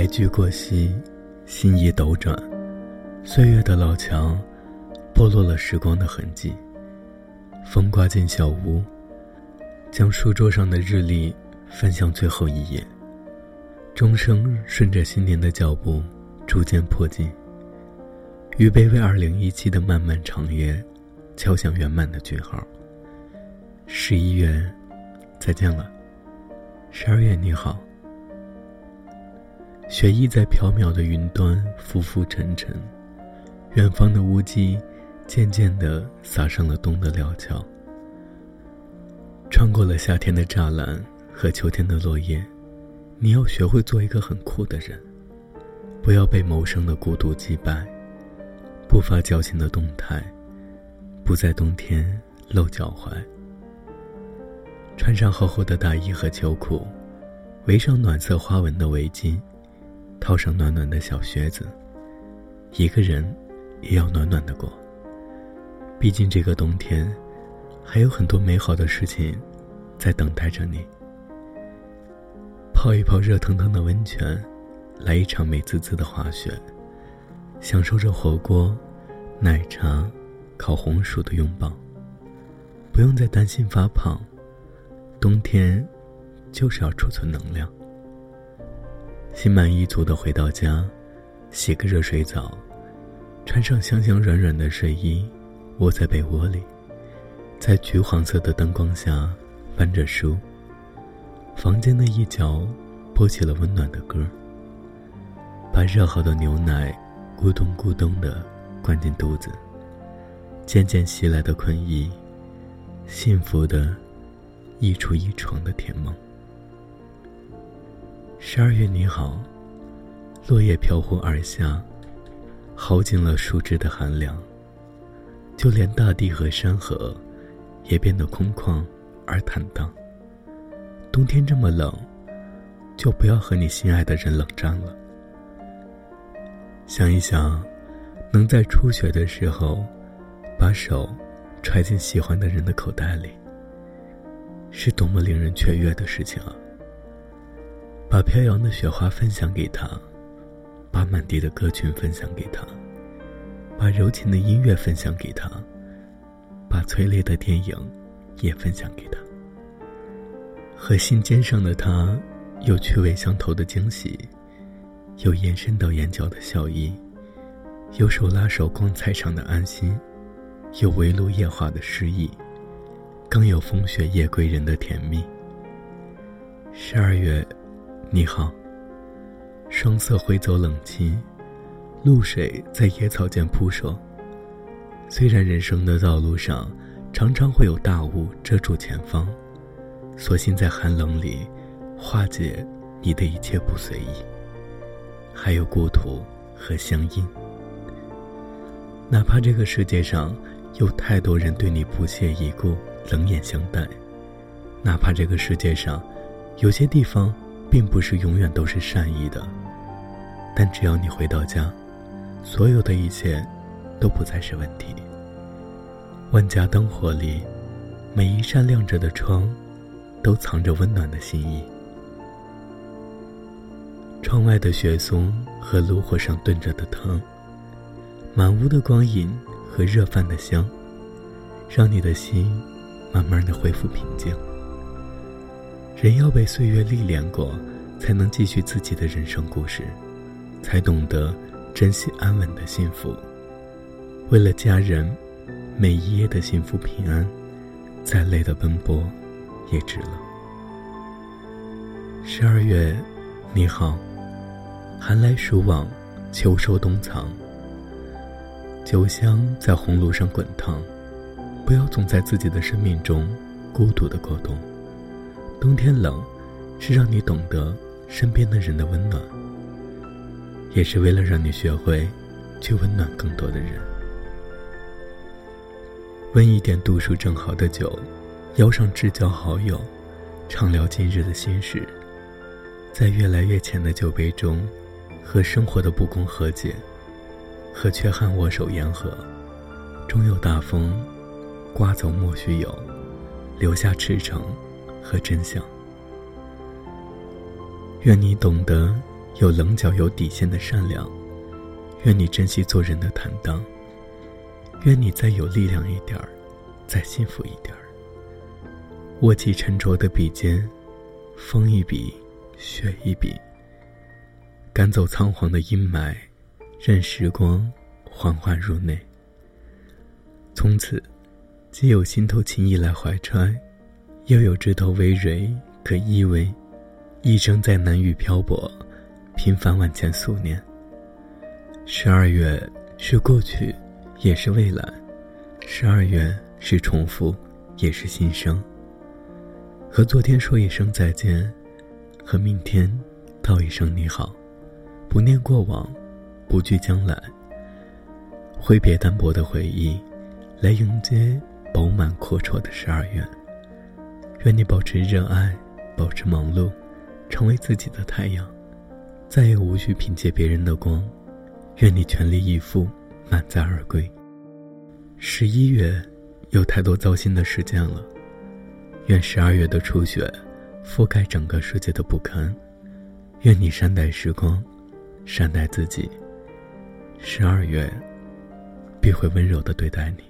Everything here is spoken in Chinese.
白驹过隙，心意斗转，岁月的老墙，剥落了时光的痕迹。风刮进小屋，将书桌上的日历翻向最后一页。钟声顺着新年的脚步逐渐迫近，预备为二零一七的漫漫长夜敲响圆满的句号。十一月，再见了。十二月你好。雪意在缥缈的云端浮浮沉沉，远方的乌鸡渐渐地撒上了冬的料峭。穿过了夏天的栅栏和秋天的落叶，你要学会做一个很酷的人，不要被谋生的孤独击败，步伐矫情的动态，不在冬天露脚踝。穿上厚厚的大衣和秋裤，围上暖色花纹的围巾。套上暖暖的小靴子，一个人也要暖暖的过。毕竟这个冬天，还有很多美好的事情在等待着你。泡一泡热腾腾的温泉，来一场美滋滋的滑雪，享受着火锅、奶茶、烤红薯的拥抱。不用再担心发胖，冬天就是要储存能量。心满意足的回到家，洗个热水澡，穿上香香软软的睡衣，窝在被窝里，在橘黄色的灯光下翻着书。房间的一角播起了温暖的歌。把热好的牛奶咕咚咕咚的灌进肚子，渐渐袭来的困意，幸福的溢出一床的甜梦。十二月你好，落叶飘忽而下，耗尽了树枝的寒凉。就连大地和山河，也变得空旷而坦荡。冬天这么冷，就不要和你心爱的人冷战了。想一想，能在初雪的时候，把手揣进喜欢的人的口袋里，是多么令人雀跃的事情啊！把飘扬的雪花分享给他，把满地的歌群分享给他，把柔情的音乐分享给他，把催泪的电影也分享给他。和心尖上的他，有趣味相投的惊喜，有延伸到眼角的笑意，有手拉手逛菜场的安心，有围炉夜话的诗意，更有风雪夜归人的甜蜜。十二月。你好。霜色挥走冷清，露水在野草间扑朔。虽然人生的道路上常常会有大雾遮住前方，索性在寒冷里化解你的一切不随意。还有故土和乡音。哪怕这个世界上有太多人对你不屑一顾、冷眼相待，哪怕这个世界上有些地方。并不是永远都是善意的，但只要你回到家，所有的一切都不再是问题。万家灯火里，每一扇亮着的窗，都藏着温暖的心意。窗外的雪松和炉火上炖着的汤，满屋的光影和热饭的香，让你的心慢慢的恢复平静。人要被岁月历练过，才能继续自己的人生故事，才懂得珍惜安稳的幸福。为了家人，每一夜的幸福平安，再累的奔波，也值了。十二月，你好，寒来暑往，秋收冬藏。酒香在红炉上滚烫，不要总在自己的生命中孤独的过冬。冬天冷，是让你懂得身边的人的温暖，也是为了让你学会去温暖更多的人。温一点度数正好的酒，邀上至交好友，畅聊今日的心事，在越来越浅的酒杯中，和生活的不公和解，和缺憾握手言和。终有大风，刮走莫须有，留下赤诚。和真相。愿你懂得有棱角、有底线的善良。愿你珍惜做人的坦荡。愿你再有力量一点儿，再幸福一点儿。握起沉着的笔尖，风一笔，雪一笔，赶走仓皇的阴霾，任时光缓缓入内。从此，既有心头情意来怀揣，又有枝头葳蕤可依偎。一生在南域漂泊，平凡万千素念。十二月是过去，也是未来；十二月是重复，也是新生。和昨天说一声再见，和明天道一声你好，不念过往，不惧将来。挥别单薄的回忆，来迎接饱满阔绰的十二月。愿你保持热爱，保持忙碌。成为自己的太阳，再也无需凭借别人的光。愿你全力以赴，满载而归。十一月，有太多糟心的事件了。愿十二月的初雪，覆盖整个世界的不堪。愿你善待时光，善待自己。十二月，必会温柔的对待你。